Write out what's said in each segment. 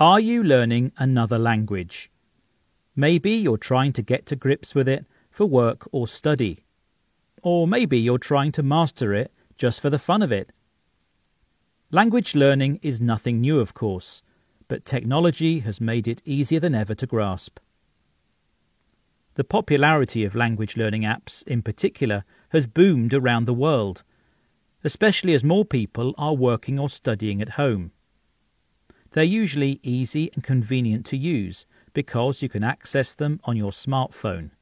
Are you learning another language? Maybe you're trying to get to grips with it for work or study. Or maybe you're trying to master it just for the fun of it. Language learning is nothing new, of course, but technology has made it easier than ever to grasp. The popularity of language learning apps, in particular, has boomed around the world, especially as more people are working or studying at home. They're usually easy and convenient to use because you can access them on your smartphone.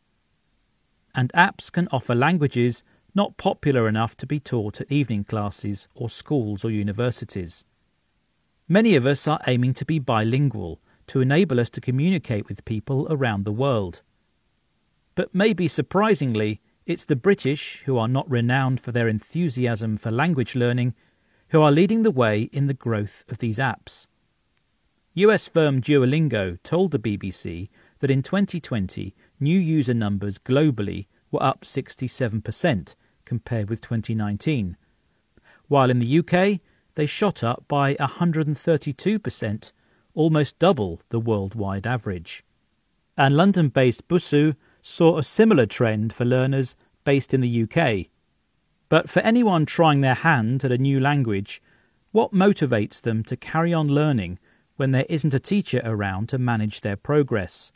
And apps can offer languages not popular enough to be taught at evening classes or schools or universities. Many of us are aiming to be bilingual to enable us to communicate with people around the world. But maybe surprisingly, it's the British, who are not renowned for their enthusiasm for language learning, who are leading the way in the growth of these apps. US firm Duolingo told the BBC that in 2020 new user numbers globally were up 67% compared with 2019, while in the UK they shot up by 132%, almost double the worldwide average. And London based Busuu saw a similar trend for learners based in the UK. But for anyone trying their hand at a new language, what motivates them to carry on learning when there isn't a teacher around to manage their progress.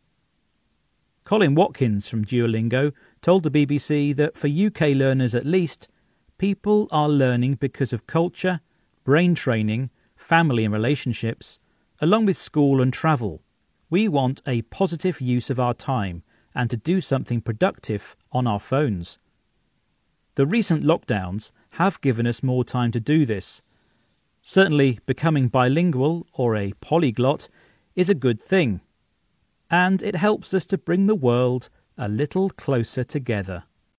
Colin Watkins from Duolingo told the BBC that for UK learners at least, people are learning because of culture, brain training, family and relationships, along with school and travel. We want a positive use of our time and to do something productive on our phones. The recent lockdowns have given us more time to do this, Certainly, becoming bilingual or a polyglot is a good thing, and it helps us to bring the world a little closer together.